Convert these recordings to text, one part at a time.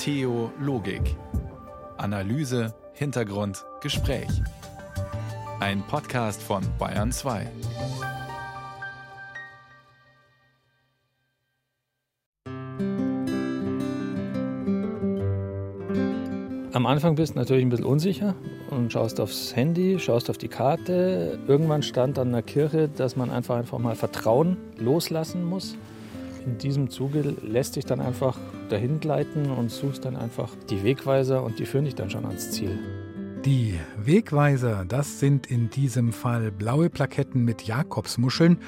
Theologik. Analyse, Hintergrund, Gespräch. Ein Podcast von Bayern 2. Am Anfang bist du natürlich ein bisschen unsicher und schaust aufs Handy, schaust auf die Karte. Irgendwann stand an der Kirche, dass man einfach, einfach mal Vertrauen loslassen muss. In diesem Zuge lässt dich dann einfach dahin gleiten und suchst dann einfach die Wegweiser und die führen dich dann schon ans Ziel. Die Wegweiser, das sind in diesem Fall blaue Plaketten mit Jakobsmuscheln.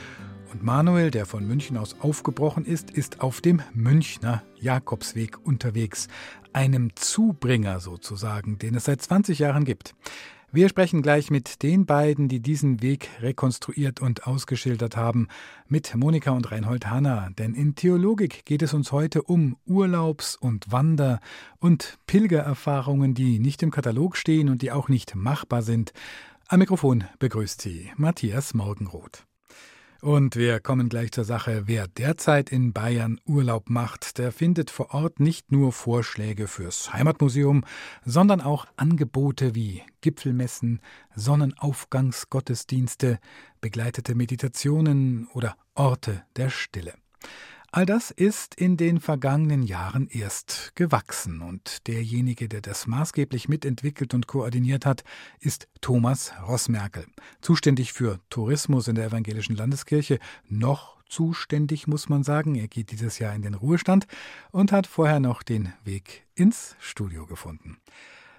Und Manuel, der von München aus aufgebrochen ist, ist auf dem Münchner Jakobsweg unterwegs, einem Zubringer sozusagen, den es seit 20 Jahren gibt. Wir sprechen gleich mit den beiden, die diesen Weg rekonstruiert und ausgeschildert haben, mit Monika und Reinhold Hanna. Denn in Theologik geht es uns heute um Urlaubs- und Wander- und Pilgererfahrungen, die nicht im Katalog stehen und die auch nicht machbar sind. Am Mikrofon begrüßt Sie Matthias Morgenroth. Und wir kommen gleich zur Sache. Wer derzeit in Bayern Urlaub macht, der findet vor Ort nicht nur Vorschläge fürs Heimatmuseum, sondern auch Angebote wie Gipfelmessen, Sonnenaufgangsgottesdienste, begleitete Meditationen oder Orte der Stille. All das ist in den vergangenen Jahren erst gewachsen und derjenige, der das maßgeblich mitentwickelt und koordiniert hat, ist Thomas Rossmerkel, zuständig für Tourismus in der evangelischen Landeskirche, noch zuständig, muss man sagen. Er geht dieses Jahr in den Ruhestand und hat vorher noch den Weg ins Studio gefunden.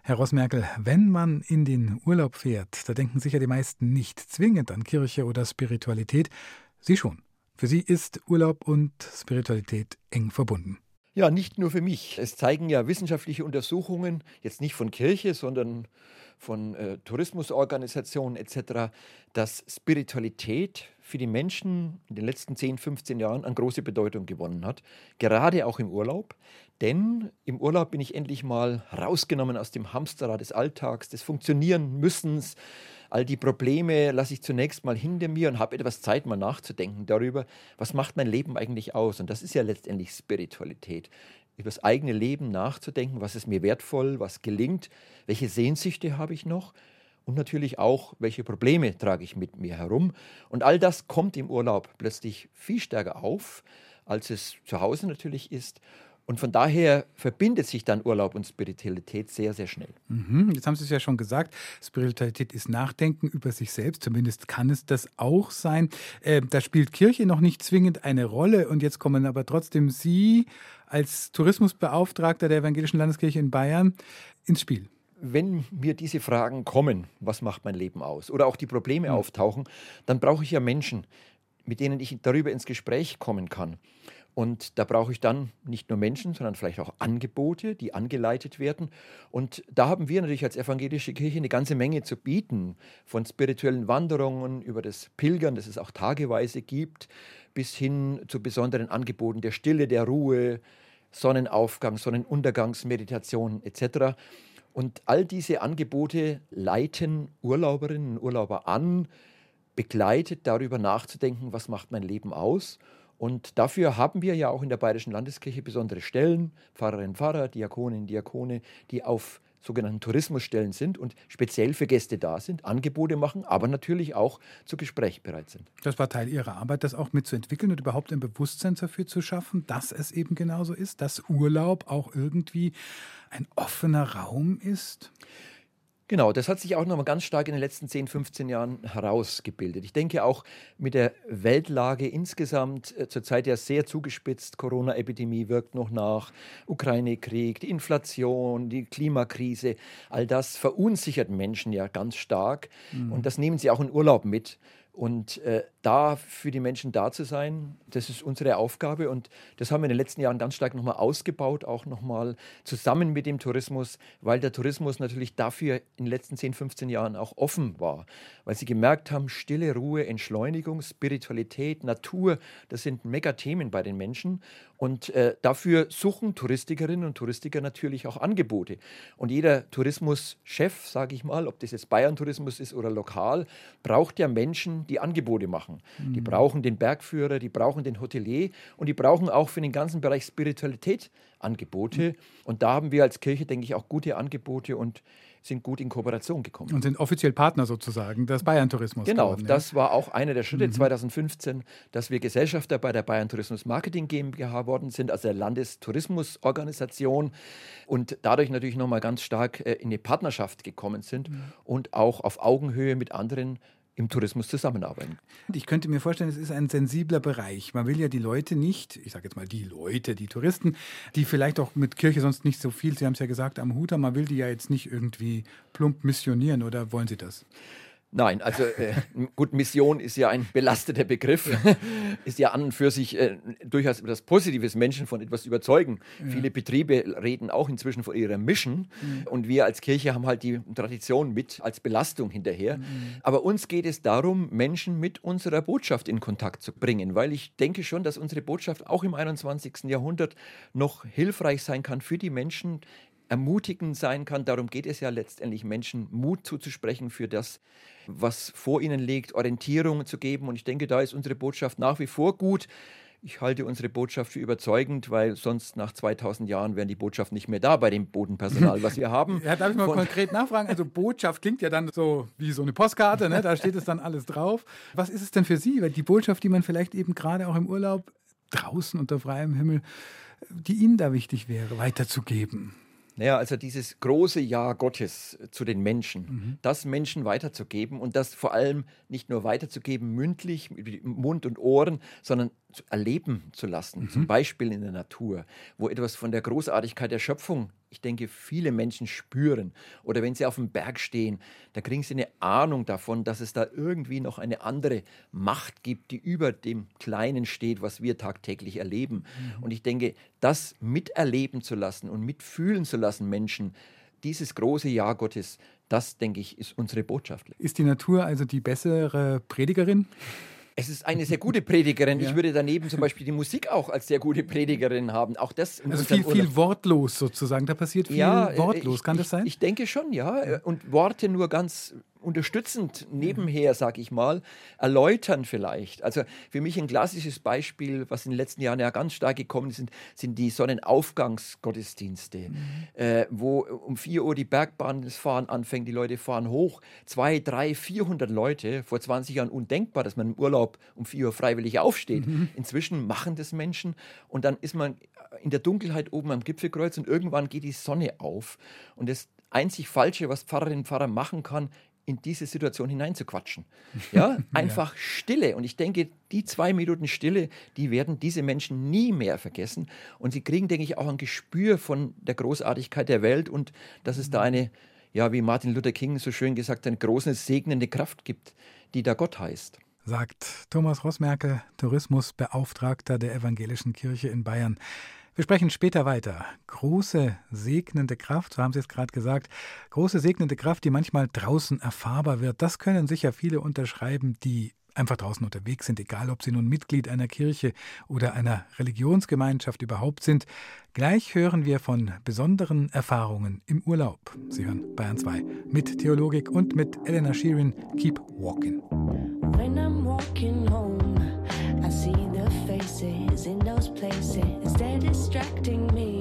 Herr Rossmerkel, wenn man in den Urlaub fährt, da denken sicher die meisten nicht zwingend an Kirche oder Spiritualität. Sie schon. Für Sie ist Urlaub und Spiritualität eng verbunden. Ja, nicht nur für mich. Es zeigen ja wissenschaftliche Untersuchungen, jetzt nicht von Kirche, sondern von äh, Tourismusorganisationen etc., dass Spiritualität für die Menschen in den letzten 10, 15 Jahren an große Bedeutung gewonnen hat, gerade auch im Urlaub. Denn im Urlaub bin ich endlich mal rausgenommen aus dem Hamsterrad des Alltags, des Funktionieren müssens, all die Probleme lasse ich zunächst mal hinter mir und habe etwas Zeit, mal nachzudenken darüber, was macht mein Leben eigentlich aus? Und das ist ja letztendlich Spiritualität. Über das eigene Leben nachzudenken, was ist mir wertvoll, was gelingt, welche Sehnsüchte habe ich noch und natürlich auch, welche Probleme trage ich mit mir herum. Und all das kommt im Urlaub plötzlich viel stärker auf, als es zu Hause natürlich ist. Und von daher verbindet sich dann Urlaub und Spiritualität sehr, sehr schnell. Mhm, jetzt haben Sie es ja schon gesagt, Spiritualität ist Nachdenken über sich selbst, zumindest kann es das auch sein. Äh, da spielt Kirche noch nicht zwingend eine Rolle und jetzt kommen aber trotzdem Sie als Tourismusbeauftragter der Evangelischen Landeskirche in Bayern ins Spiel. Wenn mir diese Fragen kommen, was macht mein Leben aus, oder auch die Probleme mhm. auftauchen, dann brauche ich ja Menschen, mit denen ich darüber ins Gespräch kommen kann. Und da brauche ich dann nicht nur Menschen, sondern vielleicht auch Angebote, die angeleitet werden. Und da haben wir natürlich als evangelische Kirche eine ganze Menge zu bieten, von spirituellen Wanderungen über das Pilgern, das es auch tageweise gibt, bis hin zu besonderen Angeboten der Stille, der Ruhe, Sonnenaufgang, Sonnenuntergangsmeditation etc. Und all diese Angebote leiten Urlauberinnen und Urlauber an, begleitet darüber nachzudenken, was macht mein Leben aus und dafür haben wir ja auch in der Bayerischen Landeskirche besondere Stellen, Pfarrerinnen, Pfarrer, Diakoninnen, Diakone, die auf sogenannten Tourismusstellen sind und speziell für Gäste da sind, Angebote machen, aber natürlich auch zu Gespräch bereit sind. Das war Teil Ihrer Arbeit, das auch mitzuentwickeln und überhaupt ein Bewusstsein dafür zu schaffen, dass es eben genauso ist, dass Urlaub auch irgendwie ein offener Raum ist? Genau, das hat sich auch nochmal ganz stark in den letzten 10, 15 Jahren herausgebildet. Ich denke auch mit der Weltlage insgesamt äh, zurzeit ja sehr zugespitzt. Corona-Epidemie wirkt noch nach, Ukraine-Krieg, die Inflation, die Klimakrise, all das verunsichert Menschen ja ganz stark. Mhm. Und das nehmen sie auch in Urlaub mit. Und äh, da für die Menschen da zu sein, das ist unsere Aufgabe. Und das haben wir in den letzten Jahren ganz stark nochmal ausgebaut, auch nochmal zusammen mit dem Tourismus, weil der Tourismus natürlich dafür in den letzten 10, 15 Jahren auch offen war. Weil sie gemerkt haben, Stille, Ruhe, Entschleunigung, Spiritualität, Natur, das sind Megathemen bei den Menschen. Und äh, dafür suchen Touristikerinnen und Touristiker natürlich auch Angebote. Und jeder Tourismuschef, sage ich mal, ob das jetzt Bayern-Tourismus ist oder lokal, braucht ja Menschen, die Angebote machen. Mhm. Die brauchen den Bergführer, die brauchen den Hotelier und die brauchen auch für den ganzen Bereich Spiritualität Angebote. Mhm. Und da haben wir als Kirche, denke ich, auch gute Angebote und sind gut in Kooperation gekommen. Und sind offiziell Partner sozusagen des Bayern Tourismus. Genau, geworden, das ja. war auch einer der Schritte mhm. 2015, dass wir Gesellschafter bei der Bayern Tourismus Marketing GmbH worden sind, also der Landestourismusorganisation und dadurch natürlich nochmal ganz stark äh, in eine Partnerschaft gekommen sind mhm. und auch auf Augenhöhe mit anderen im Tourismus zusammenarbeiten. Ich könnte mir vorstellen, es ist ein sensibler Bereich. Man will ja die Leute nicht, ich sage jetzt mal die Leute, die Touristen, die vielleicht auch mit Kirche sonst nicht so viel, Sie haben es ja gesagt, am Hut haben, man will die ja jetzt nicht irgendwie plump missionieren oder wollen Sie das? Nein, also äh, gut, Mission ist ja ein belasteter Begriff, ist ja an und für sich äh, durchaus etwas Positives, Menschen von etwas überzeugen. Ja. Viele Betriebe reden auch inzwischen von ihrer Mission mhm. und wir als Kirche haben halt die Tradition mit als Belastung hinterher. Mhm. Aber uns geht es darum, Menschen mit unserer Botschaft in Kontakt zu bringen, weil ich denke schon, dass unsere Botschaft auch im 21. Jahrhundert noch hilfreich sein kann für die Menschen, ermutigend sein kann. Darum geht es ja letztendlich, Menschen Mut zuzusprechen für das, was vor ihnen liegt, Orientierung zu geben. Und ich denke, da ist unsere Botschaft nach wie vor gut. Ich halte unsere Botschaft für überzeugend, weil sonst nach 2000 Jahren wären die Botschaft nicht mehr da bei dem Bodenpersonal, was wir haben. Ja, darf ich mal Von konkret nachfragen? Also Botschaft klingt ja dann so wie so eine Postkarte, ne? da steht es dann alles drauf. Was ist es denn für Sie? Weil die Botschaft, die man vielleicht eben gerade auch im Urlaub draußen unter freiem Himmel, die Ihnen da wichtig wäre, weiterzugeben. Naja, also dieses große Ja Gottes zu den Menschen, mhm. das Menschen weiterzugeben und das vor allem nicht nur weiterzugeben mündlich mit Mund und Ohren, sondern erleben zu lassen, mhm. zum Beispiel in der Natur, wo etwas von der Großartigkeit der Schöpfung, ich denke, viele Menschen spüren. Oder wenn sie auf dem Berg stehen, da kriegen sie eine Ahnung davon, dass es da irgendwie noch eine andere Macht gibt, die über dem Kleinen steht, was wir tagtäglich erleben. Mhm. Und ich denke, das miterleben zu lassen und mitfühlen zu lassen, Menschen, dieses große Ja Gottes, das, denke ich, ist unsere Botschaft. Ist die Natur also die bessere Predigerin? Es ist eine sehr gute Predigerin. Ja. Ich würde daneben zum Beispiel die Musik auch als sehr gute Predigerin haben. Auch das also viel, viel wortlos sozusagen. Da passiert viel ja, wortlos. Ich, Kann das sein? Ich denke schon, ja. Und Worte nur ganz unterstützend nebenher, sage ich mal, erläutern vielleicht. Also für mich ein klassisches Beispiel, was in den letzten Jahren ja ganz stark gekommen ist, sind, sind die Sonnenaufgangsgottesdienste, mhm. äh, wo um 4 Uhr die Bergbahn das Fahren anfängt, die Leute fahren hoch, zwei, drei, 400 Leute, vor 20 Jahren undenkbar, dass man im Urlaub um 4 Uhr freiwillig aufsteht. Mhm. Inzwischen machen das Menschen und dann ist man in der Dunkelheit oben am Gipfelkreuz und irgendwann geht die Sonne auf und das einzig Falsche, was Pfarrerinnen und Pfarrer machen kann, in diese Situation hineinzuquatschen. Ja, einfach ja. Stille. Und ich denke, die zwei Minuten Stille, die werden diese Menschen nie mehr vergessen. Und sie kriegen, denke ich, auch ein Gespür von der Großartigkeit der Welt und dass es da mhm. eine, ja, wie Martin Luther King so schön gesagt, eine große segnende Kraft gibt, die da Gott heißt. Sagt Thomas Rossmerkel, Tourismusbeauftragter der Evangelischen Kirche in Bayern. Wir sprechen später weiter. Große segnende Kraft, so haben Sie es gerade gesagt, große segnende Kraft, die manchmal draußen erfahrbar wird. Das können sicher viele unterschreiben, die einfach draußen unterwegs sind, egal ob sie nun Mitglied einer Kirche oder einer Religionsgemeinschaft überhaupt sind. Gleich hören wir von besonderen Erfahrungen im Urlaub. Sie hören Bayern 2 mit Theologik und mit Elena Sheeran Keep Walking. When I'm walking home, protecting me.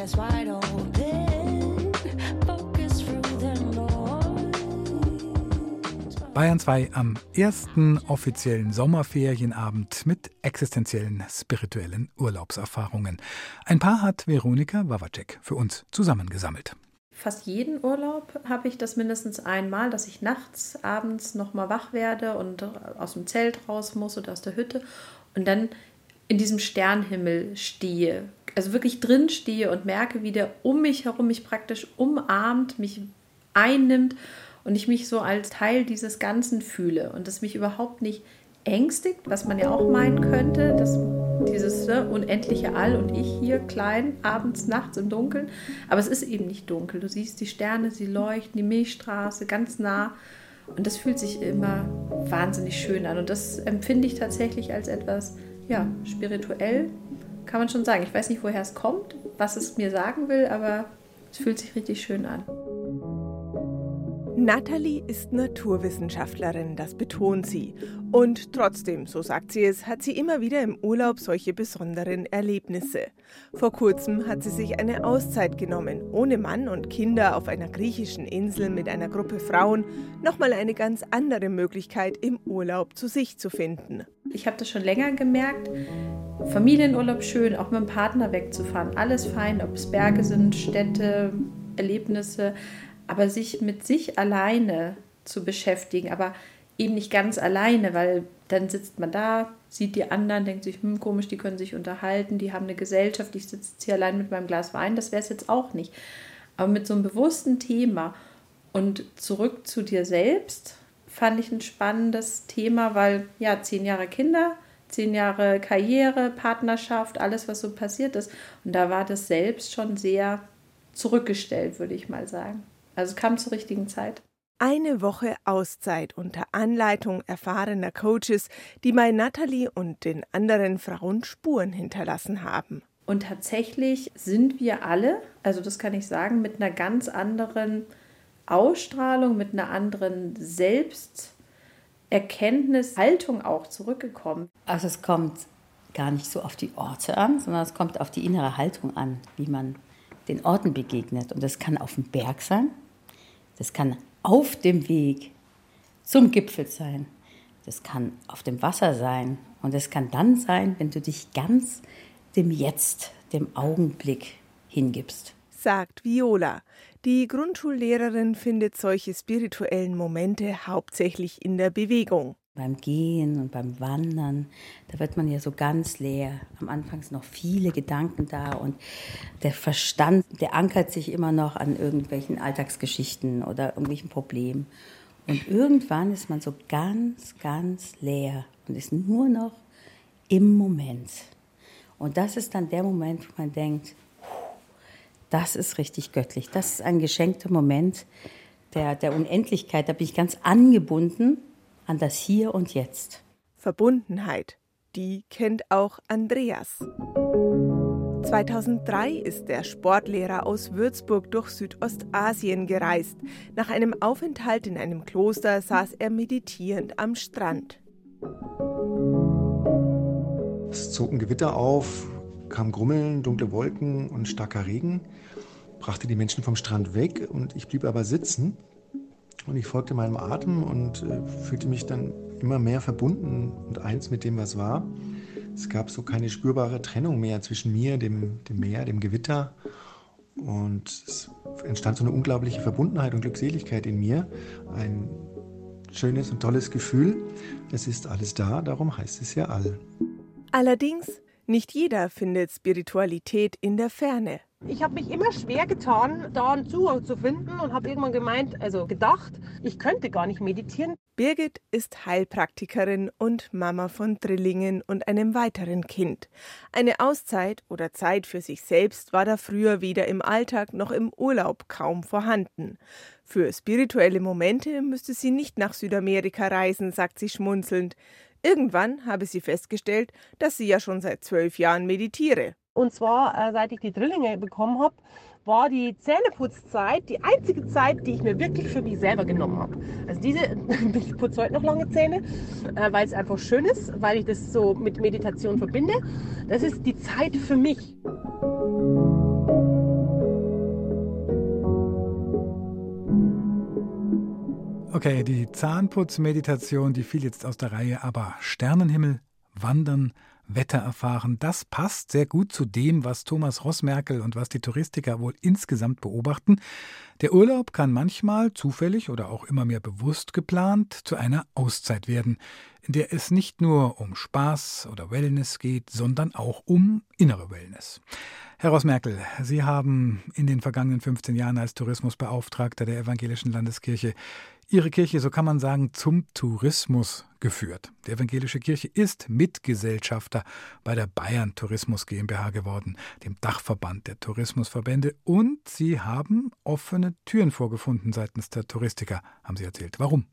chest wide open. Focus through the noise. Bayern 2 am ersten offiziellen Sommerferienabend mit existenziellen spirituellen Urlaubserfahrungen. Ein paar hat Veronika Wawacek für uns zusammengesammelt fast jeden Urlaub habe ich das mindestens einmal, dass ich nachts, abends nochmal wach werde und aus dem Zelt raus muss oder aus der Hütte. Und dann in diesem Sternhimmel stehe. Also wirklich drin stehe und merke, wie der um mich herum mich praktisch umarmt, mich einnimmt und ich mich so als Teil dieses Ganzen fühle und das mich überhaupt nicht ängstigt, was man ja auch meinen könnte, dass dieses ne, unendliche All und ich hier klein, abends, nachts im Dunkeln. Aber es ist eben nicht dunkel. Du siehst die Sterne, sie leuchten, die Milchstraße ganz nah. Und das fühlt sich immer wahnsinnig schön an. Und das empfinde ich tatsächlich als etwas, ja, spirituell, kann man schon sagen. Ich weiß nicht, woher es kommt, was es mir sagen will, aber es fühlt sich richtig schön an. Natalie ist Naturwissenschaftlerin, das betont sie. Und trotzdem, so sagt sie es, hat sie immer wieder im Urlaub solche besonderen Erlebnisse. Vor kurzem hat sie sich eine Auszeit genommen, ohne Mann und Kinder auf einer griechischen Insel mit einer Gruppe Frauen, nochmal eine ganz andere Möglichkeit im Urlaub zu sich zu finden. Ich habe das schon länger gemerkt. Familienurlaub schön, auch mit dem Partner wegzufahren, alles fein, ob es Berge sind, Städte, Erlebnisse aber sich mit sich alleine zu beschäftigen, aber eben nicht ganz alleine, weil dann sitzt man da, sieht die anderen, denkt sich, hm, komisch, die können sich unterhalten, die haben eine Gesellschaft, ich sitze hier allein mit meinem Glas Wein, das wäre es jetzt auch nicht. Aber mit so einem bewussten Thema und zurück zu dir selbst fand ich ein spannendes Thema, weil ja, zehn Jahre Kinder, zehn Jahre Karriere, Partnerschaft, alles, was so passiert ist. Und da war das selbst schon sehr zurückgestellt, würde ich mal sagen. Also kam zur richtigen Zeit. Eine Woche Auszeit unter Anleitung erfahrener Coaches, die bei Natalie und den anderen Frauen Spuren hinterlassen haben. Und tatsächlich sind wir alle, also das kann ich sagen, mit einer ganz anderen Ausstrahlung, mit einer anderen Selbsterkenntnis, Haltung auch zurückgekommen. Also es kommt gar nicht so auf die Orte an, sondern es kommt auf die innere Haltung an, wie man den Orten begegnet. Und das kann auf dem Berg sein, das kann auf dem Weg zum Gipfel sein. Das kann auf dem Wasser sein. Und es kann dann sein, wenn du dich ganz dem Jetzt, dem Augenblick hingibst. Sagt Viola. Die Grundschullehrerin findet solche spirituellen Momente hauptsächlich in der Bewegung beim Gehen und beim Wandern, da wird man ja so ganz leer. Am Anfang sind noch viele Gedanken da und der Verstand, der ankert sich immer noch an irgendwelchen Alltagsgeschichten oder irgendwelchen Problemen. Und irgendwann ist man so ganz, ganz leer und ist nur noch im Moment. Und das ist dann der Moment, wo man denkt, das ist richtig göttlich. Das ist ein geschenkter Moment der, der Unendlichkeit. Da bin ich ganz angebunden an das Hier und Jetzt. Verbundenheit, die kennt auch Andreas. 2003 ist der Sportlehrer aus Würzburg durch Südostasien gereist. Nach einem Aufenthalt in einem Kloster saß er meditierend am Strand. Es zog ein Gewitter auf, kam Grummeln, dunkle Wolken und starker Regen, brachte die Menschen vom Strand weg und ich blieb aber sitzen und ich folgte meinem Atem und äh, fühlte mich dann immer mehr verbunden und eins mit dem, was war. Es gab so keine spürbare Trennung mehr zwischen mir, dem, dem Meer, dem Gewitter. Und es entstand so eine unglaubliche Verbundenheit und Glückseligkeit in mir. Ein schönes und tolles Gefühl. Es ist alles da, darum heißt es ja all. Allerdings, nicht jeder findet Spiritualität in der Ferne. Ich habe mich immer schwer getan, da einen Zugang zu finden und habe irgendwann gemeint, also gedacht, ich könnte gar nicht meditieren. Birgit ist Heilpraktikerin und Mama von Drillingen und einem weiteren Kind. Eine Auszeit oder Zeit für sich selbst war da früher weder im Alltag noch im Urlaub kaum vorhanden. Für spirituelle Momente müsste sie nicht nach Südamerika reisen, sagt sie schmunzelnd. Irgendwann habe sie festgestellt, dass sie ja schon seit zwölf Jahren meditiere. Und zwar, äh, seit ich die Drillinge bekommen habe, war die Zähneputzzeit die einzige Zeit, die ich mir wirklich für mich selber genommen habe. Also diese, ich putze heute noch lange Zähne, äh, weil es einfach schön ist, weil ich das so mit Meditation verbinde. Das ist die Zeit für mich. Okay, die Zahnputzmeditation, die fiel jetzt aus der Reihe, aber Sternenhimmel, Wandern, Wetter erfahren. Das passt sehr gut zu dem, was Thomas Rossmerkel und was die Touristiker wohl insgesamt beobachten. Der Urlaub kann manchmal zufällig oder auch immer mehr bewusst geplant zu einer Auszeit werden, in der es nicht nur um Spaß oder Wellness geht, sondern auch um innere Wellness. Herr Rossmerkel, Sie haben in den vergangenen 15 Jahren als Tourismusbeauftragter der Evangelischen Landeskirche Ihre Kirche, so kann man sagen, zum Tourismus geführt. Die Evangelische Kirche ist Mitgesellschafter bei der Bayern Tourismus GmbH geworden, dem Dachverband der Tourismusverbände, und Sie haben offene Türen vorgefunden seitens der Touristiker, haben Sie erzählt. Warum?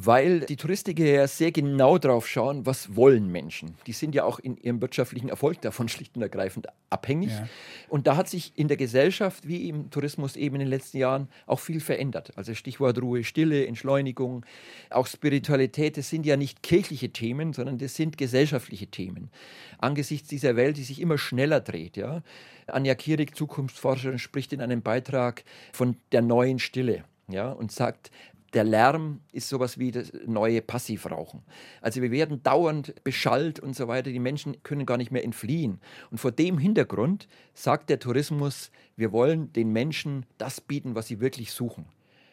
Weil die Touristiker ja sehr genau drauf schauen, was wollen Menschen. Die sind ja auch in ihrem wirtschaftlichen Erfolg davon schlicht und ergreifend abhängig. Ja. Und da hat sich in der Gesellschaft wie im Tourismus eben in den letzten Jahren auch viel verändert. Also Stichwort Ruhe, Stille, Entschleunigung, auch Spiritualität, das sind ja nicht kirchliche Themen, sondern das sind gesellschaftliche Themen. Angesichts dieser Welt, die sich immer schneller dreht, ja. Anja Kierig, Zukunftsforscherin, spricht in einem Beitrag von der neuen Stille. Ja, und sagt, der Lärm ist sowas wie das neue Passivrauchen. Also wir werden dauernd beschallt und so weiter. Die Menschen können gar nicht mehr entfliehen. Und vor dem Hintergrund sagt der Tourismus, wir wollen den Menschen das bieten, was sie wirklich suchen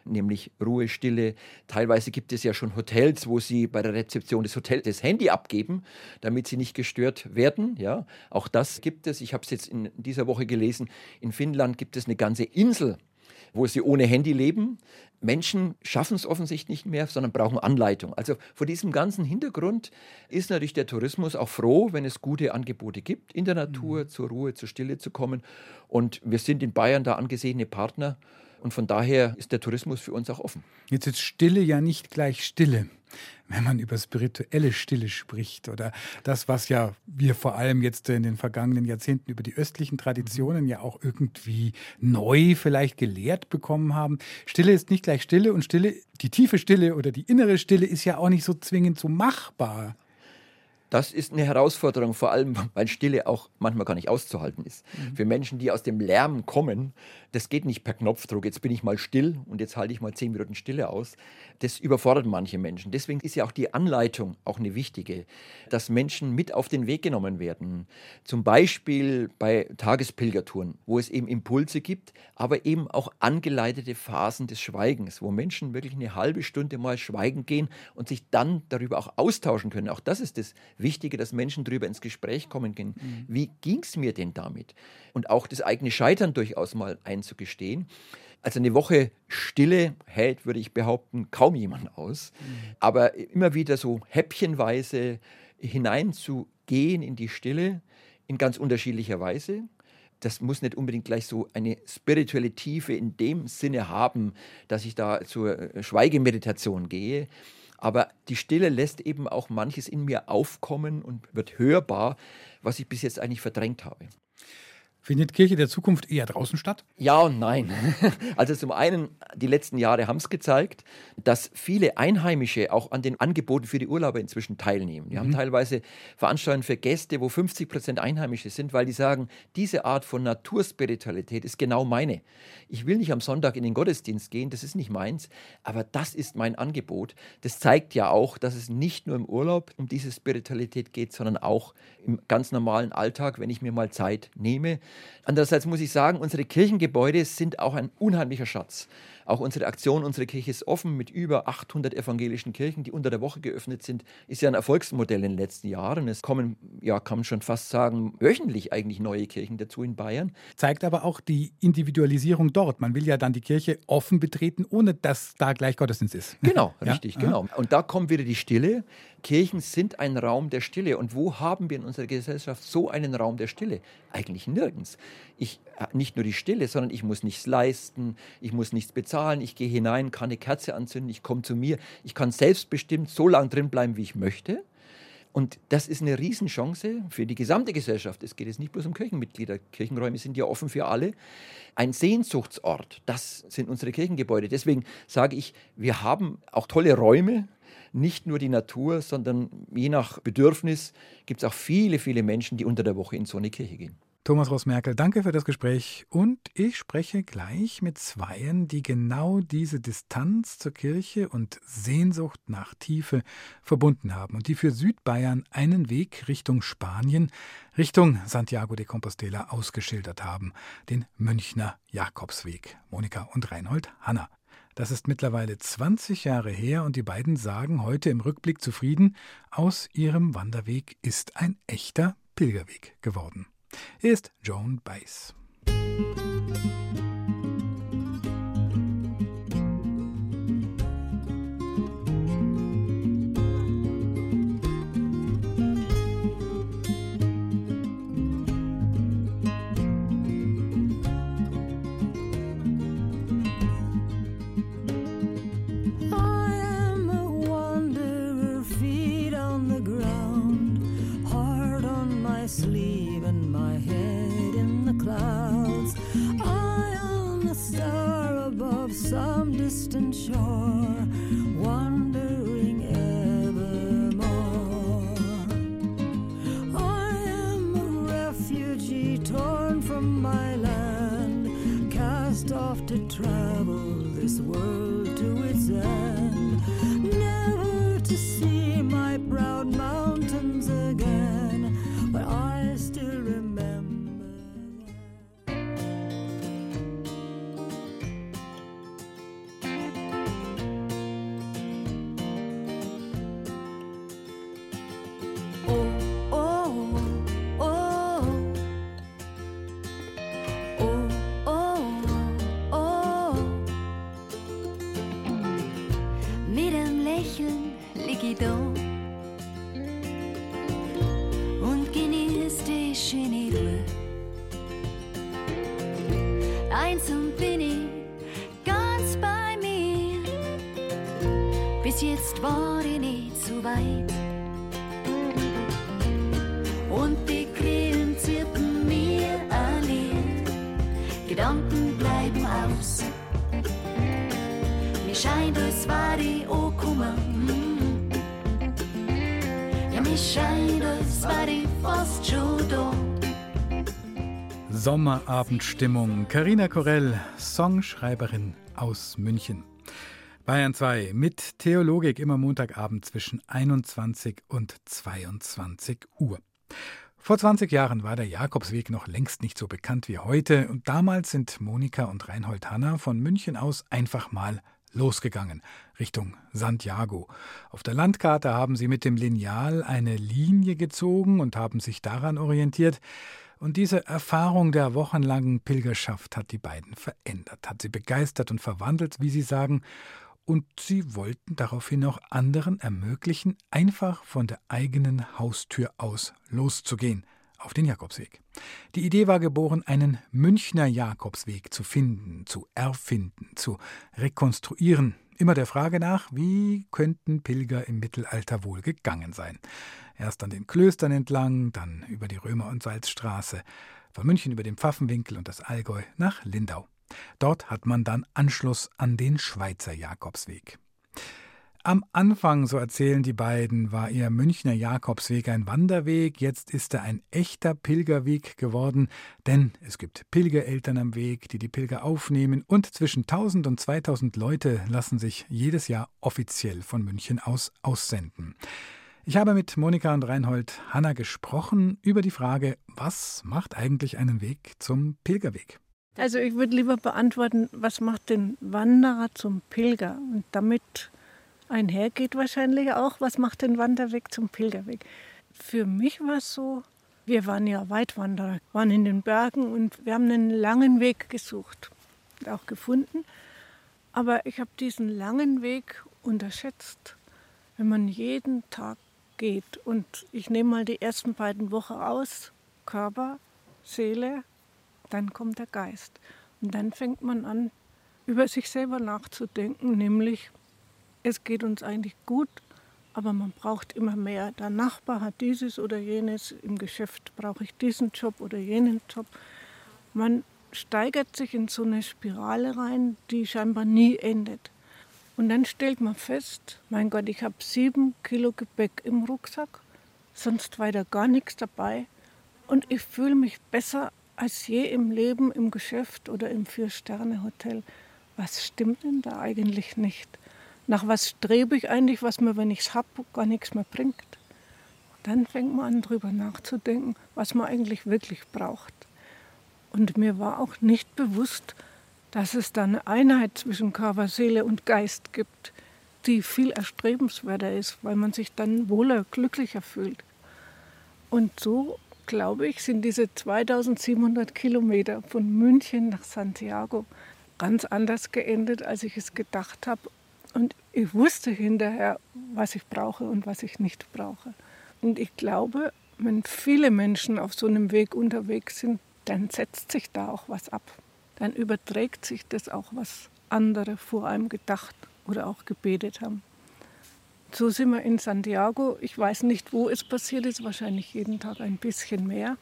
nämlich Ruhe, Stille. Teilweise gibt es ja schon Hotels, wo sie bei der Rezeption des Hotels das Handy abgeben, damit sie nicht gestört werden. Ja, auch das gibt es. Ich habe es jetzt in dieser Woche gelesen. In Finnland gibt es eine ganze Insel wo sie ohne Handy leben. Menschen schaffen es offensichtlich nicht mehr, sondern brauchen Anleitung. Also vor diesem ganzen Hintergrund ist natürlich der Tourismus auch froh, wenn es gute Angebote gibt, in der Natur mhm. zur Ruhe, zur Stille zu kommen. Und wir sind in Bayern da angesehene Partner. Und von daher ist der Tourismus für uns auch offen. Jetzt ist Stille ja nicht gleich Stille wenn man über spirituelle Stille spricht oder das, was ja wir vor allem jetzt in den vergangenen Jahrzehnten über die östlichen Traditionen ja auch irgendwie neu vielleicht gelehrt bekommen haben. Stille ist nicht gleich Stille und Stille, die tiefe Stille oder die innere Stille ist ja auch nicht so zwingend so machbar. Das ist eine Herausforderung, vor allem weil Stille auch manchmal gar nicht auszuhalten ist. Mhm. Für Menschen, die aus dem Lärm kommen, das geht nicht per Knopfdruck. Jetzt bin ich mal still und jetzt halte ich mal zehn Minuten Stille aus. Das überfordert manche Menschen. Deswegen ist ja auch die Anleitung auch eine wichtige, dass Menschen mit auf den Weg genommen werden. Zum Beispiel bei Tagespilgertouren, wo es eben Impulse gibt, aber eben auch angeleitete Phasen des Schweigens, wo Menschen wirklich eine halbe Stunde mal schweigen gehen und sich dann darüber auch austauschen können. Auch das ist das Wichtige, dass Menschen darüber ins Gespräch kommen können. Mhm. Wie ging es mir denn damit? Und auch das eigene Scheitern durchaus mal ein einzugestehen. Also eine Woche Stille hält, würde ich behaupten, kaum jemand aus. Mhm. Aber immer wieder so häppchenweise hineinzugehen in die Stille in ganz unterschiedlicher Weise. Das muss nicht unbedingt gleich so eine spirituelle Tiefe in dem Sinne haben, dass ich da zur äh, Schweigemeditation gehe. Aber die Stille lässt eben auch manches in mir aufkommen und wird hörbar, was ich bis jetzt eigentlich verdrängt habe. Findet Kirche der Zukunft eher draußen statt? Ja und nein. Also zum einen, die letzten Jahre haben es gezeigt, dass viele Einheimische auch an den Angeboten für die Urlauber inzwischen teilnehmen. Wir mhm. haben teilweise Veranstaltungen für Gäste, wo 50 Prozent Einheimische sind, weil die sagen, diese Art von Naturspiritualität ist genau meine. Ich will nicht am Sonntag in den Gottesdienst gehen, das ist nicht meins, aber das ist mein Angebot. Das zeigt ja auch, dass es nicht nur im Urlaub um diese Spiritualität geht, sondern auch im ganz normalen Alltag, wenn ich mir mal Zeit nehme. Andererseits muss ich sagen, unsere Kirchengebäude sind auch ein unheimlicher Schatz. Auch unsere Aktion, unsere Kirche ist offen mit über 800 evangelischen Kirchen, die unter der Woche geöffnet sind, ist ja ein Erfolgsmodell in den letzten Jahren. Es kommen, ja, kann man schon fast sagen, wöchentlich eigentlich neue Kirchen dazu in Bayern. Zeigt aber auch die Individualisierung dort. Man will ja dann die Kirche offen betreten, ohne dass da gleich Gottesdienst ist. Genau, richtig, ja? genau. Und da kommt wieder die Stille. Kirchen sind ein Raum der Stille. Und wo haben wir in unserer Gesellschaft so einen Raum der Stille? Eigentlich nirgends. Ich, äh, nicht nur die Stille, sondern ich muss nichts leisten, ich muss nichts bezahlen, ich gehe hinein, kann eine Kerze anzünden, ich komme zu mir, ich kann selbstbestimmt so lange drin bleiben, wie ich möchte. Und das ist eine Riesenchance für die gesamte Gesellschaft. Es geht jetzt nicht bloß um Kirchenmitglieder. Kirchenräume sind ja offen für alle. Ein Sehnsuchtsort, das sind unsere Kirchengebäude. Deswegen sage ich, wir haben auch tolle Räume, nicht nur die Natur, sondern je nach Bedürfnis gibt es auch viele, viele Menschen, die unter der Woche in so eine Kirche gehen. Thomas Ross-Merkel, danke für das Gespräch. Und ich spreche gleich mit Zweien, die genau diese Distanz zur Kirche und Sehnsucht nach Tiefe verbunden haben und die für Südbayern einen Weg Richtung Spanien, Richtung Santiago de Compostela ausgeschildert haben, den Münchner Jakobsweg. Monika und Reinhold Hanna. Das ist mittlerweile 20 Jahre her und die beiden sagen heute im Rückblick zufrieden, aus ihrem Wanderweg ist ein echter Pilgerweg geworden ist Joan Baez. 说 Sommerabendstimmung. Karina Korell, Songschreiberin aus München. Bayern 2 mit Theologik immer Montagabend zwischen 21 und 22 Uhr. Vor 20 Jahren war der Jakobsweg noch längst nicht so bekannt wie heute und damals sind Monika und Reinhold Hanna von München aus einfach mal losgegangen, Richtung Santiago. Auf der Landkarte haben sie mit dem Lineal eine Linie gezogen und haben sich daran orientiert. Und diese Erfahrung der wochenlangen Pilgerschaft hat die beiden verändert, hat sie begeistert und verwandelt, wie sie sagen, und sie wollten daraufhin auch anderen ermöglichen, einfach von der eigenen Haustür aus loszugehen auf den Jakobsweg. Die Idee war geboren, einen Münchner Jakobsweg zu finden, zu erfinden, zu rekonstruieren, immer der Frage nach, wie könnten Pilger im Mittelalter wohl gegangen sein. Erst an den Klöstern entlang, dann über die Römer- und Salzstraße, von München über den Pfaffenwinkel und das Allgäu nach Lindau. Dort hat man dann Anschluss an den Schweizer Jakobsweg. Am Anfang, so erzählen die beiden, war ihr Münchner Jakobsweg ein Wanderweg, jetzt ist er ein echter Pilgerweg geworden, denn es gibt Pilgereltern am Weg, die die Pilger aufnehmen und zwischen 1000 und 2000 Leute lassen sich jedes Jahr offiziell von München aus aussenden. Ich habe mit Monika und Reinhold Hanna gesprochen über die Frage, was macht eigentlich einen Weg zum Pilgerweg? Also ich würde lieber beantworten, was macht den Wanderer zum Pilger? Und damit einhergeht wahrscheinlich auch, was macht den Wanderweg zum Pilgerweg? Für mich war es so, wir waren ja Weitwanderer, waren in den Bergen und wir haben einen langen Weg gesucht, und auch gefunden. Aber ich habe diesen langen Weg unterschätzt. Wenn man jeden Tag geht. Und ich nehme mal die ersten beiden Wochen aus, Körper, Seele, dann kommt der Geist. Und dann fängt man an, über sich selber nachzudenken, nämlich es geht uns eigentlich gut, aber man braucht immer mehr. Der Nachbar hat dieses oder jenes, im Geschäft brauche ich diesen Job oder jenen Job. Man steigert sich in so eine Spirale rein, die scheinbar nie endet. Und dann stellt man fest, mein Gott, ich habe sieben Kilo Gepäck im Rucksack, sonst weiter gar nichts dabei. Und ich fühle mich besser als je im Leben, im Geschäft oder im Vier-Sterne-Hotel. Was stimmt denn da eigentlich nicht? Nach was strebe ich eigentlich, was mir, wenn ich es habe, gar nichts mehr bringt? Dann fängt man an, darüber nachzudenken, was man eigentlich wirklich braucht. Und mir war auch nicht bewusst, dass es da eine Einheit zwischen Körper, Seele und Geist gibt, die viel erstrebenswerter ist, weil man sich dann wohler, glücklicher fühlt. Und so, glaube ich, sind diese 2700 Kilometer von München nach Santiago ganz anders geendet, als ich es gedacht habe. Und ich wusste hinterher, was ich brauche und was ich nicht brauche. Und ich glaube, wenn viele Menschen auf so einem Weg unterwegs sind, dann setzt sich da auch was ab. Dann überträgt sich das auch, was andere vor einem gedacht oder auch gebetet haben. So sind wir in Santiago. Ich weiß nicht, wo es passiert ist, wahrscheinlich jeden Tag ein bisschen mehr.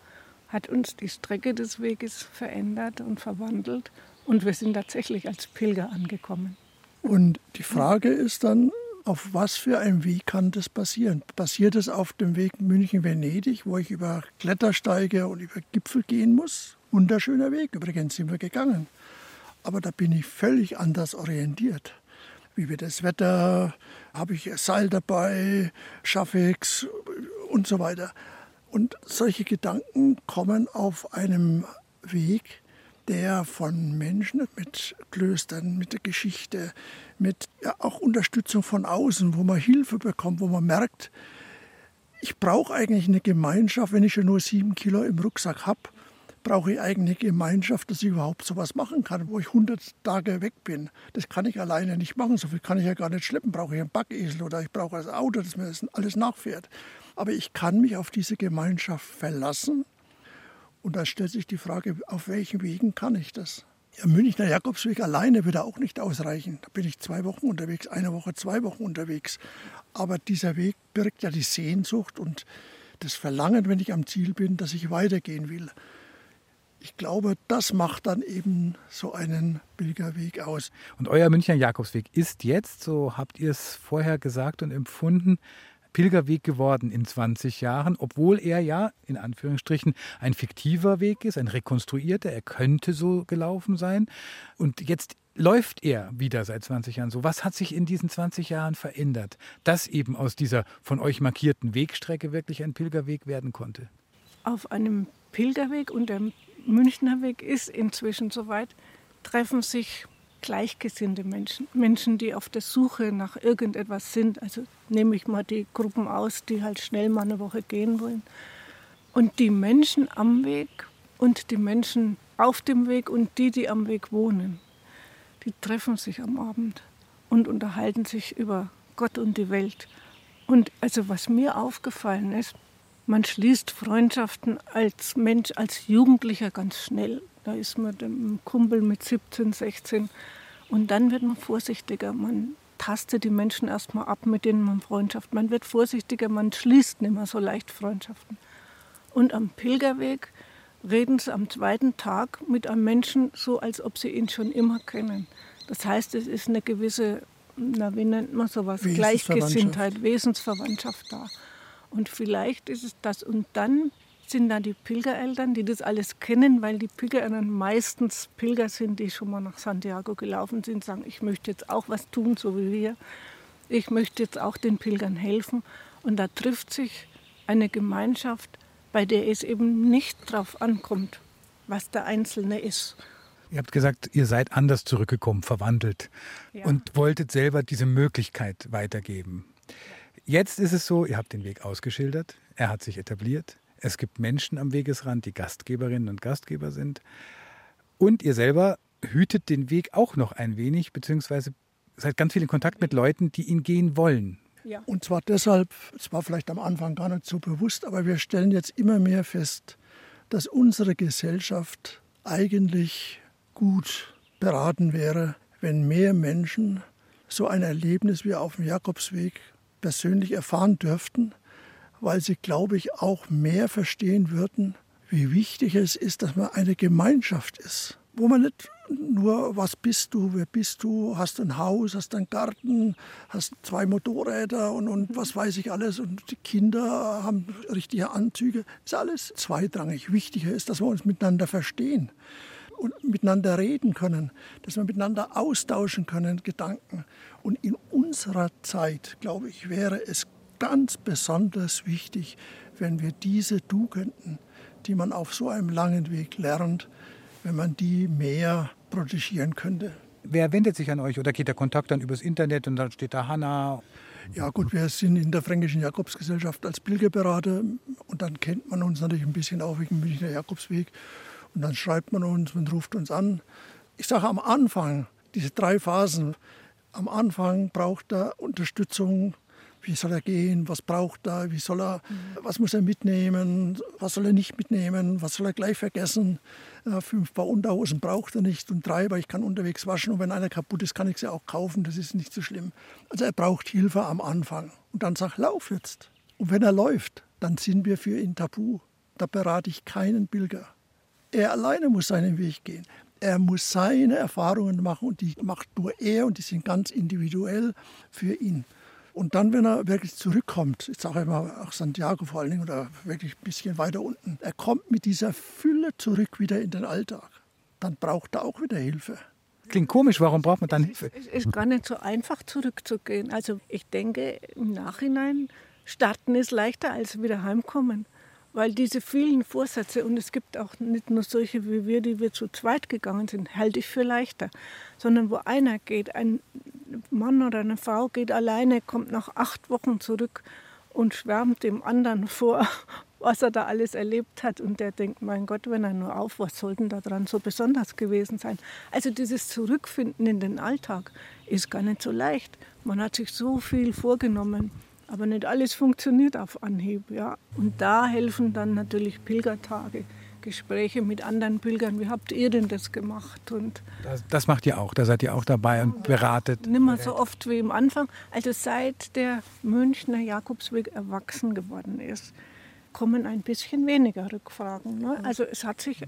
Hat uns die Strecke des Weges verändert und verwandelt und wir sind tatsächlich als Pilger angekommen. Und die Frage ist dann, auf was für einem Weg kann das passieren? Passiert es auf dem Weg München-Venedig, wo ich über Klettersteige und über Gipfel gehen muss? Wunderschöner Weg, übrigens sind wir gegangen. Aber da bin ich völlig anders orientiert. Wie wird das Wetter? Habe ich Seil dabei? Schaffe ich Und so weiter. Und solche Gedanken kommen auf einem Weg, der von Menschen mit Klöstern, mit der Geschichte, mit ja, auch Unterstützung von außen, wo man Hilfe bekommt, wo man merkt, ich brauche eigentlich eine Gemeinschaft, wenn ich schon nur sieben Kilo im Rucksack habe, brauche ich eigentlich eine Gemeinschaft, dass ich überhaupt sowas machen kann, wo ich 100 Tage weg bin. Das kann ich alleine nicht machen, so viel kann ich ja gar nicht schleppen. Brauche ich einen Backesel oder ich brauche ein Auto, das mir alles nachfährt. Aber ich kann mich auf diese Gemeinschaft verlassen und da stellt sich die Frage, auf welchen Wegen kann ich das? Der Münchner Jakobsweg alleine würde auch nicht ausreichen. Da bin ich zwei Wochen unterwegs, eine Woche, zwei Wochen unterwegs. Aber dieser Weg birgt ja die Sehnsucht und das Verlangen, wenn ich am Ziel bin, dass ich weitergehen will. Ich glaube, das macht dann eben so einen Pilgerweg aus. Und euer Münchner Jakobsweg ist jetzt, so habt ihr es vorher gesagt und empfunden, Pilgerweg geworden in 20 Jahren, obwohl er ja in Anführungsstrichen ein fiktiver Weg ist, ein rekonstruierter. Er könnte so gelaufen sein. Und jetzt läuft er wieder seit 20 Jahren so. Was hat sich in diesen 20 Jahren verändert, dass eben aus dieser von euch markierten Wegstrecke wirklich ein Pilgerweg werden konnte? Auf einem Pilgerweg und der Münchner Weg ist inzwischen soweit, treffen sich gleichgesinnte Menschen, Menschen, die auf der Suche nach irgendetwas sind. Also nehme ich mal die Gruppen aus, die halt schnell mal eine Woche gehen wollen. Und die Menschen am Weg und die Menschen auf dem Weg und die, die am Weg wohnen, die treffen sich am Abend und unterhalten sich über Gott und die Welt. Und also was mir aufgefallen ist, man schließt Freundschaften als Mensch, als Jugendlicher ganz schnell. Da ist man dem Kumpel mit 17, 16 und dann wird man vorsichtiger. Man tastet die Menschen erstmal ab, mit denen man Freundschaft. Man wird vorsichtiger, man schließt nicht mehr so leicht Freundschaften. Und am Pilgerweg reden sie am zweiten Tag mit einem Menschen so, als ob sie ihn schon immer kennen. Das heißt, es ist eine gewisse, na, wie nennt man sowas, Gleichgesinntheit, Wesensverwandtschaft da. Und vielleicht ist es das. Und dann sind dann die Pilgereltern, die das alles kennen, weil die Pilgereltern meistens Pilger sind, die schon mal nach Santiago gelaufen sind, sagen, ich möchte jetzt auch was tun, so wie wir. Ich möchte jetzt auch den Pilgern helfen. Und da trifft sich eine Gemeinschaft, bei der es eben nicht darauf ankommt, was der Einzelne ist. Ihr habt gesagt, ihr seid anders zurückgekommen, verwandelt ja. und wolltet selber diese Möglichkeit weitergeben. Jetzt ist es so, ihr habt den Weg ausgeschildert, er hat sich etabliert, es gibt Menschen am Wegesrand, die Gastgeberinnen und Gastgeber sind. Und ihr selber hütet den Weg auch noch ein wenig, beziehungsweise seid ganz viel in Kontakt mit Leuten, die ihn gehen wollen. Ja. Und zwar deshalb, es war vielleicht am Anfang gar nicht so bewusst, aber wir stellen jetzt immer mehr fest, dass unsere Gesellschaft eigentlich gut beraten wäre, wenn mehr Menschen so ein Erlebnis wie auf dem Jakobsweg persönlich erfahren dürften, weil sie, glaube ich, auch mehr verstehen würden, wie wichtig es ist, dass man eine Gemeinschaft ist. wo man nicht nur, was bist du, wer bist du, hast ein Haus, hast einen Garten, hast zwei Motorräder und, und was weiß ich alles und die Kinder haben richtige Anzüge, ist alles zweitrangig. Wichtiger ist, dass wir uns miteinander verstehen und miteinander reden können, dass wir miteinander austauschen können, Gedanken. Und in unserer Zeit, glaube ich, wäre es ganz besonders wichtig, wenn wir diese Tugenden, die man auf so einem langen Weg lernt, wenn man die mehr protegieren könnte. Wer wendet sich an euch oder geht der Kontakt dann übers Internet und dann steht da Hanna? Ja gut, wir sind in der Fränkischen Jakobsgesellschaft als Pilgerberater und dann kennt man uns natürlich ein bisschen auch wegen Münchner Jakobsweg und dann schreibt man uns und ruft uns an. Ich sage am Anfang, diese drei Phasen, am Anfang braucht er Unterstützung, wie soll er gehen, was braucht er, wie soll er, was muss er mitnehmen, was soll er nicht mitnehmen, was soll er gleich vergessen. Fünf Paar Unterhosen braucht er nicht und drei, weil ich kann unterwegs waschen und wenn einer kaputt ist, kann ich sie auch kaufen, das ist nicht so schlimm. Also er braucht Hilfe am Anfang und dann sag, lauf jetzt. Und wenn er läuft, dann sind wir für ihn tabu. Da berate ich keinen Pilger. Er alleine muss seinen Weg gehen. Er muss seine Erfahrungen machen und die macht nur er und die sind ganz individuell für ihn. Und dann, wenn er wirklich zurückkommt, ich sage immer auch Santiago vor allen Dingen oder wirklich ein bisschen weiter unten, er kommt mit dieser Fülle zurück wieder in den Alltag. Dann braucht er auch wieder Hilfe. Klingt komisch, warum braucht man dann Hilfe? Es ist gar nicht so einfach zurückzugehen. Also ich denke, im Nachhinein starten ist leichter als wieder heimkommen. Weil diese vielen Vorsätze, und es gibt auch nicht nur solche wie wir, die wir zu zweit gegangen sind, halte ich für leichter, sondern wo einer geht, ein Mann oder eine Frau geht alleine, kommt nach acht Wochen zurück und schwärmt dem anderen vor, was er da alles erlebt hat. Und der denkt, mein Gott, wenn er nur auf, was soll denn da dran so besonders gewesen sein? Also dieses Zurückfinden in den Alltag ist gar nicht so leicht. Man hat sich so viel vorgenommen. Aber nicht alles funktioniert auf Anhieb. Ja. Und da helfen dann natürlich Pilgertage, Gespräche mit anderen Pilgern. Wie habt ihr denn das gemacht? Und das, das macht ihr auch, da seid ihr auch dabei und beratet. Nicht mehr so oft wie am Anfang. Also seit der Münchner Jakobsweg erwachsen geworden ist, kommen ein bisschen weniger Rückfragen. Ne? Also es hat sich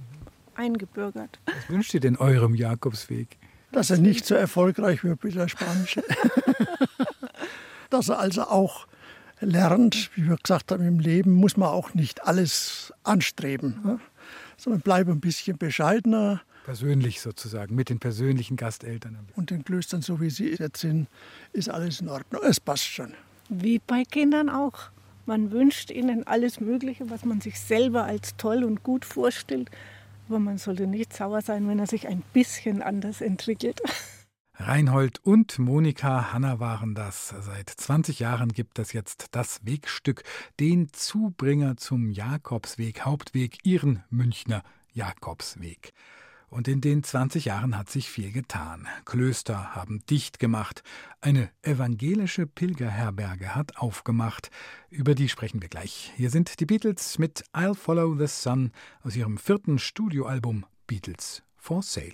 eingebürgert. Was wünscht ihr denn eurem Jakobsweg? Dass er nicht so erfolgreich wird wie der Spanische. Dass er also auch lernt, wie wir gesagt haben, im Leben muss man auch nicht alles anstreben, ne? sondern bleibe ein bisschen bescheidener. Persönlich sozusagen, mit den persönlichen Gasteltern. Und den Klöstern, so wie sie jetzt sind, ist alles in Ordnung. Es passt schon. Wie bei Kindern auch. Man wünscht ihnen alles Mögliche, was man sich selber als toll und gut vorstellt. Aber man sollte nicht sauer sein, wenn er sich ein bisschen anders entwickelt. Reinhold und Monika Hanna waren das. Seit 20 Jahren gibt es jetzt das Wegstück, den Zubringer zum Jakobsweg, Hauptweg, ihren Münchner Jakobsweg. Und in den 20 Jahren hat sich viel getan. Klöster haben dicht gemacht. Eine evangelische Pilgerherberge hat aufgemacht. Über die sprechen wir gleich. Hier sind die Beatles mit I'll Follow the Sun aus ihrem vierten Studioalbum Beatles for Sale.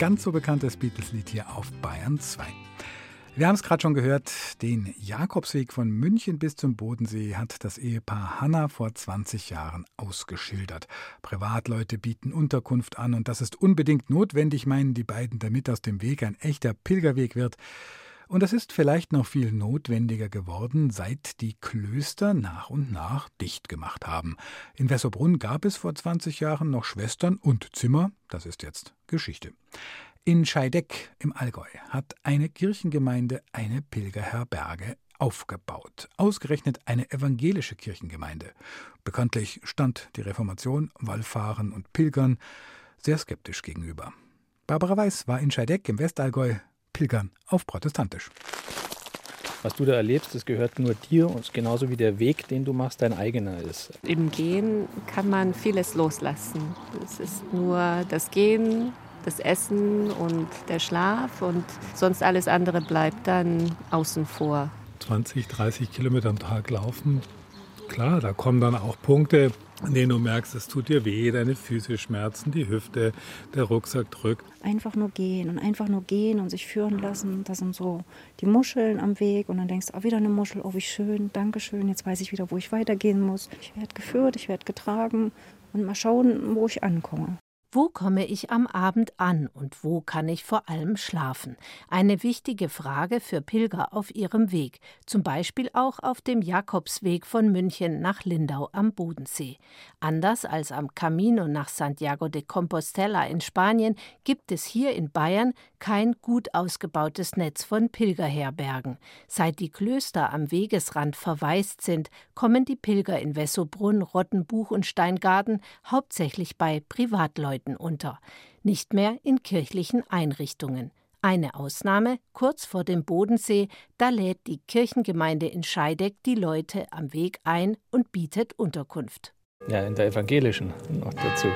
Ganz so bekanntes Beatles-Lied hier auf Bayern 2. Wir haben es gerade schon gehört, den Jakobsweg von München bis zum Bodensee hat das Ehepaar Hanna vor 20 Jahren ausgeschildert. Privatleute bieten Unterkunft an und das ist unbedingt notwendig, meinen die beiden, damit aus dem Weg ein echter Pilgerweg wird. Und es ist vielleicht noch viel notwendiger geworden, seit die Klöster nach und nach dicht gemacht haben. In Wessobrunn gab es vor 20 Jahren noch Schwestern und Zimmer, das ist jetzt Geschichte. In Scheideck im Allgäu hat eine Kirchengemeinde eine Pilgerherberge aufgebaut. Ausgerechnet eine evangelische Kirchengemeinde. Bekanntlich stand die Reformation Wallfahren und Pilgern sehr skeptisch gegenüber. Barbara Weiß war in Scheideck im Westallgäu Pilgern auf protestantisch. Was du da erlebst, das gehört nur dir und genauso wie der Weg, den du machst, dein eigener ist. Im Gehen kann man vieles loslassen. Es ist nur das Gehen, das Essen und der Schlaf und sonst alles andere bleibt dann außen vor. 20, 30 Kilometer am Tag laufen, klar, da kommen dann auch Punkte, an denen du merkst, es tut dir weh, deine Füße schmerzen, die Hüfte, der Rucksack drückt. Einfach nur gehen und einfach nur gehen und sich führen lassen. Da sind so die Muscheln am Weg und dann denkst du, oh, wieder eine Muschel, oh wie schön, danke schön, jetzt weiß ich wieder, wo ich weitergehen muss. Ich werde geführt, ich werde getragen und mal schauen, wo ich ankomme. Wo komme ich am Abend an und wo kann ich vor allem schlafen? Eine wichtige Frage für Pilger auf ihrem Weg, zum Beispiel auch auf dem Jakobsweg von München nach Lindau am Bodensee. Anders als am Camino nach Santiago de Compostela in Spanien gibt es hier in Bayern kein gut ausgebautes Netz von Pilgerherbergen. Seit die Klöster am Wegesrand verwaist sind, kommen die Pilger in Wessobrunn, Rottenbuch und Steingarten hauptsächlich bei Privatleuten unter, nicht mehr in kirchlichen Einrichtungen. Eine Ausnahme, kurz vor dem Bodensee, da lädt die Kirchengemeinde in Scheideck die Leute am Weg ein und bietet Unterkunft. Ja, in der evangelischen noch dazu.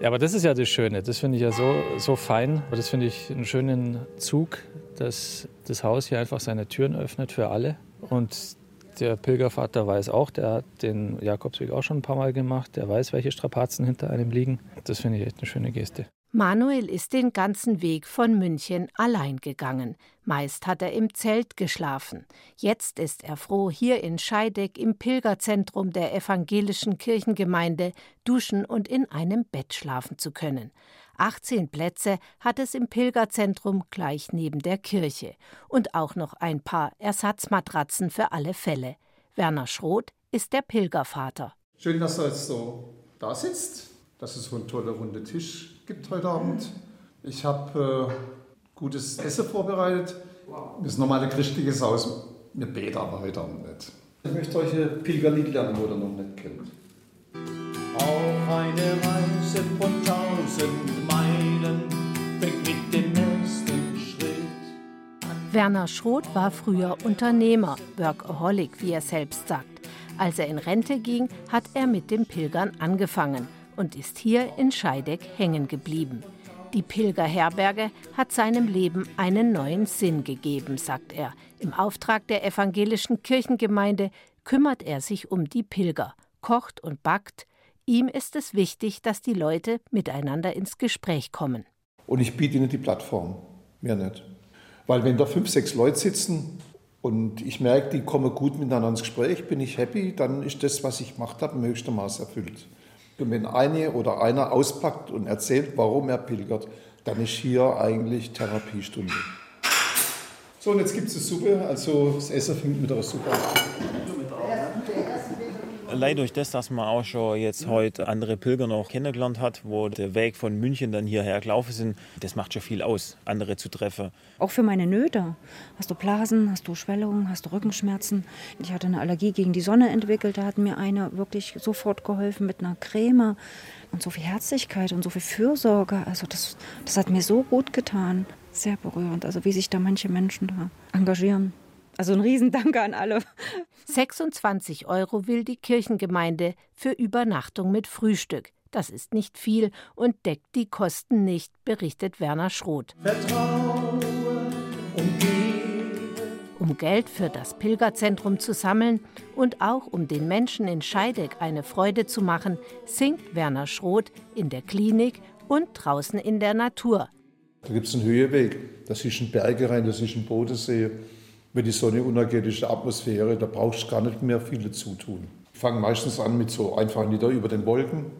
Ja, aber das ist ja das Schöne. Das finde ich ja so, so fein. Aber das finde ich einen schönen Zug, dass das Haus hier einfach seine Türen öffnet für alle. Und der Pilgervater weiß auch, der hat den Jakobsweg auch schon ein paar Mal gemacht. Der weiß, welche Strapazen hinter einem liegen. Das finde ich echt eine schöne Geste. Manuel ist den ganzen Weg von München allein gegangen. Meist hat er im Zelt geschlafen. Jetzt ist er froh, hier in Scheideck im Pilgerzentrum der evangelischen Kirchengemeinde duschen und in einem Bett schlafen zu können. 18 Plätze hat es im Pilgerzentrum gleich neben der Kirche und auch noch ein paar Ersatzmatratzen für alle Fälle. Werner Schroth ist der Pilgervater. Schön, dass er jetzt so da sitzt, dass es so ein toller runder Tisch gibt heute Abend. Ich habe äh, gutes Essen vorbereitet. Das ist normal ein christliches Haus. Wir beten aber heute Abend nicht. Ich möchte euch ein Pilgerlied lernen, wo ihr noch nicht kennt. Auf eine Reise von tausend Meilen fängt mit dem Schritt. Werner Schroth war früher Unternehmer, Workaholic, wie er selbst sagt. Als er in Rente ging, hat er mit dem Pilgern angefangen und ist hier in Scheideck hängen geblieben. Die Pilgerherberge hat seinem Leben einen neuen Sinn gegeben, sagt er. Im Auftrag der evangelischen Kirchengemeinde kümmert er sich um die Pilger, kocht und backt. Ihm ist es wichtig, dass die Leute miteinander ins Gespräch kommen. Und ich biete ihnen die Plattform. Mehr nicht. Weil wenn da fünf, sechs Leute sitzen und ich merke, die kommen gut miteinander ins Gespräch, bin ich happy, dann ist das, was ich gemacht habe, im höchsten Maß erfüllt. Und wenn eine oder einer auspackt und erzählt, warum er pilgert, dann ist hier eigentlich Therapiestunde. So, und jetzt gibt es eine Suppe. Also das Essen fängt mit der Suppe an. Allein durch das, dass man auch schon jetzt heute andere Pilger noch kennengelernt hat, wo der Weg von München dann hierher gelaufen sind, das macht schon viel aus, andere zu treffen. Auch für meine Nöte. Hast du Blasen, hast du Schwellungen, hast du Rückenschmerzen. Ich hatte eine Allergie gegen die Sonne entwickelt. Da hat mir eine wirklich sofort geholfen mit einer Creme. Und so viel Herzlichkeit und so viel Fürsorge. Also das, das hat mir so gut getan. Sehr berührend. Also wie sich da manche Menschen da engagieren. Also ein Riesendanke an alle. 26 Euro will die Kirchengemeinde für Übernachtung mit Frühstück. Das ist nicht viel und deckt die Kosten nicht, berichtet Werner Schroth. Vertraue und gebe. Um Geld für das Pilgerzentrum zu sammeln und auch um den Menschen in Scheideck eine Freude zu machen, singt Werner Schroth in der Klinik und draußen in der Natur. Da gibt es einen Höheweg. Das ist ein Berge rein, das ist ein Bodensee. Wenn die Sonne untergeht, ist die Atmosphäre, da brauchst du gar nicht mehr viel dazu tun. Ich fange meistens an mit so einfachen Lieder über den Wolken.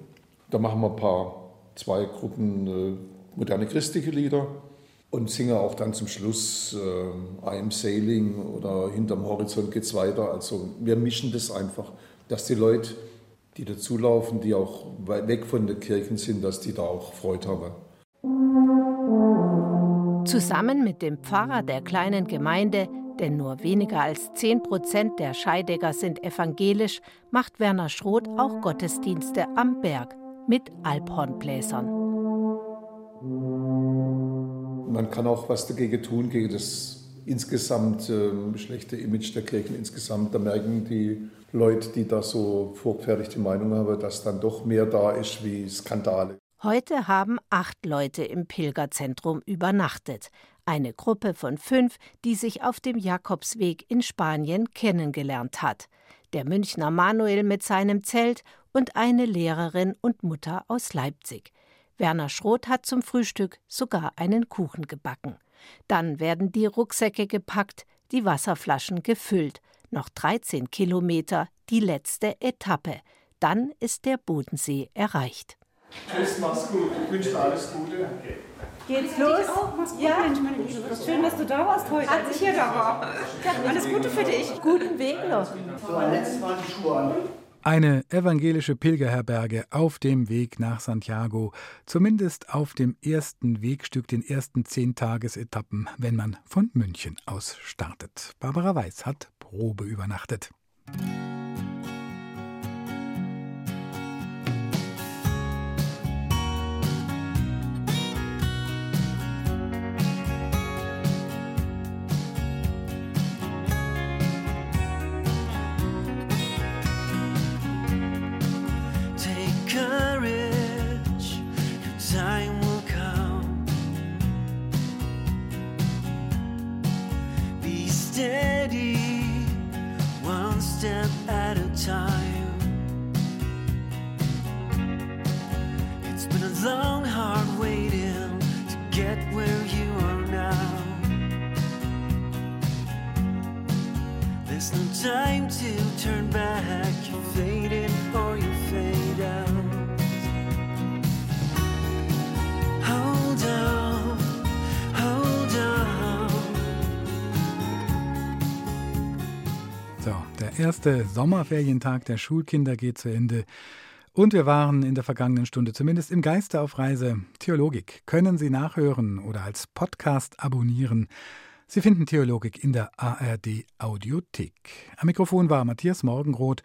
Da machen wir ein paar, zwei Gruppen äh, moderne christliche Lieder und singe auch dann zum Schluss äh, I sailing oder hinterm Horizont geht's weiter. Also wir mischen das einfach, dass die Leute, die dazulaufen, die auch weg von den Kirchen sind, dass die da auch Freude haben. Zusammen mit dem Pfarrer der kleinen Gemeinde, denn nur weniger als 10 Prozent der Scheidegger sind evangelisch, macht Werner Schroth auch Gottesdienste am Berg mit Alphornbläsern. Man kann auch was dagegen tun, gegen das insgesamt äh, schlechte Image der Kirchen insgesamt. Da merken die Leute, die da so vorgefertigte Meinung haben, dass dann doch mehr da ist wie Skandale. Heute haben acht Leute im Pilgerzentrum übernachtet. Eine Gruppe von fünf, die sich auf dem Jakobsweg in Spanien kennengelernt hat. Der Münchner Manuel mit seinem Zelt und eine Lehrerin und Mutter aus Leipzig. Werner Schroth hat zum Frühstück sogar einen Kuchen gebacken. Dann werden die Rucksäcke gepackt, die Wasserflaschen gefüllt. Noch 13 Kilometer, die letzte Etappe. Dann ist der Bodensee erreicht. Tschüss, mach's gut. Ich wünsche dir alles Gute. Geht's los? ja, Mensch, meine Liebe. Schön, dass du da warst heute. Als ich hier da war. Alles Gute für dich. Guten Weg noch. So, ein letztes Mal die Schuhe an. Eine evangelische Pilgerherberge auf dem Weg nach Santiago, zumindest auf dem ersten Wegstück, den ersten zehn Tagesetappen, wenn man von München aus startet. Barbara Weiß hat Probe übernachtet. Der erste Sommerferientag der Schulkinder geht zu Ende. Und wir waren in der vergangenen Stunde zumindest im Geiste auf Reise. Theologik können Sie nachhören oder als Podcast abonnieren. Sie finden Theologik in der ARD Audiothek. Am Mikrofon war Matthias Morgenroth.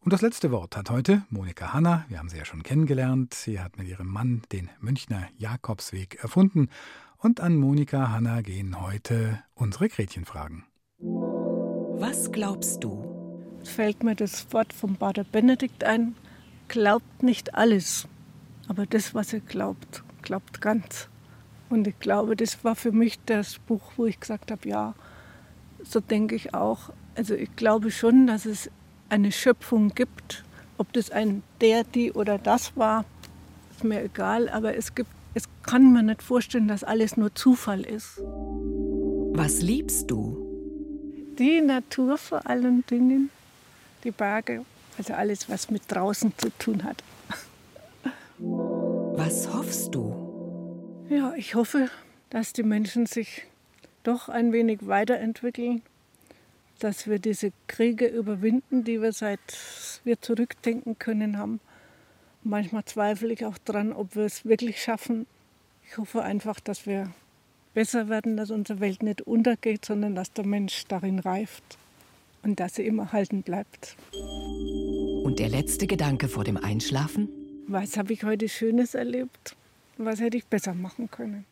Und das letzte Wort hat heute Monika Hanna. Wir haben sie ja schon kennengelernt. Sie hat mit ihrem Mann den Münchner Jakobsweg erfunden. Und an Monika Hanna gehen heute unsere Gretchenfragen. Was glaubst du? Fällt mir das Wort vom Pater Benedikt ein. Glaubt nicht alles, aber das, was ihr glaubt, glaubt ganz. Und ich glaube, das war für mich das Buch, wo ich gesagt habe, ja, so denke ich auch. Also ich glaube schon, dass es eine Schöpfung gibt. Ob das ein der, die oder das war, ist mir egal. Aber es gibt, es kann man nicht vorstellen, dass alles nur Zufall ist. Was liebst du? Die Natur vor allen Dingen, die Berge, also alles, was mit draußen zu tun hat. Was hoffst du? Ja, ich hoffe, dass die Menschen sich doch ein wenig weiterentwickeln, dass wir diese Kriege überwinden, die wir seit wir zurückdenken können haben. Manchmal zweifle ich auch dran, ob wir es wirklich schaffen. Ich hoffe einfach, dass wir besser werden, dass unsere Welt nicht untergeht, sondern dass der Mensch darin reift und dass sie immer erhalten bleibt. Und der letzte Gedanke vor dem Einschlafen? Was habe ich heute Schönes erlebt? Was hätte ich besser machen können?